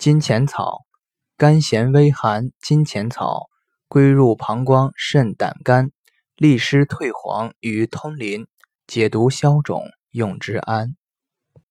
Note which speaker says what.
Speaker 1: 金钱草，甘咸微寒，金钱草归入膀胱、肾、胆、肝，利湿退黄与通淋，解毒消肿，用之安。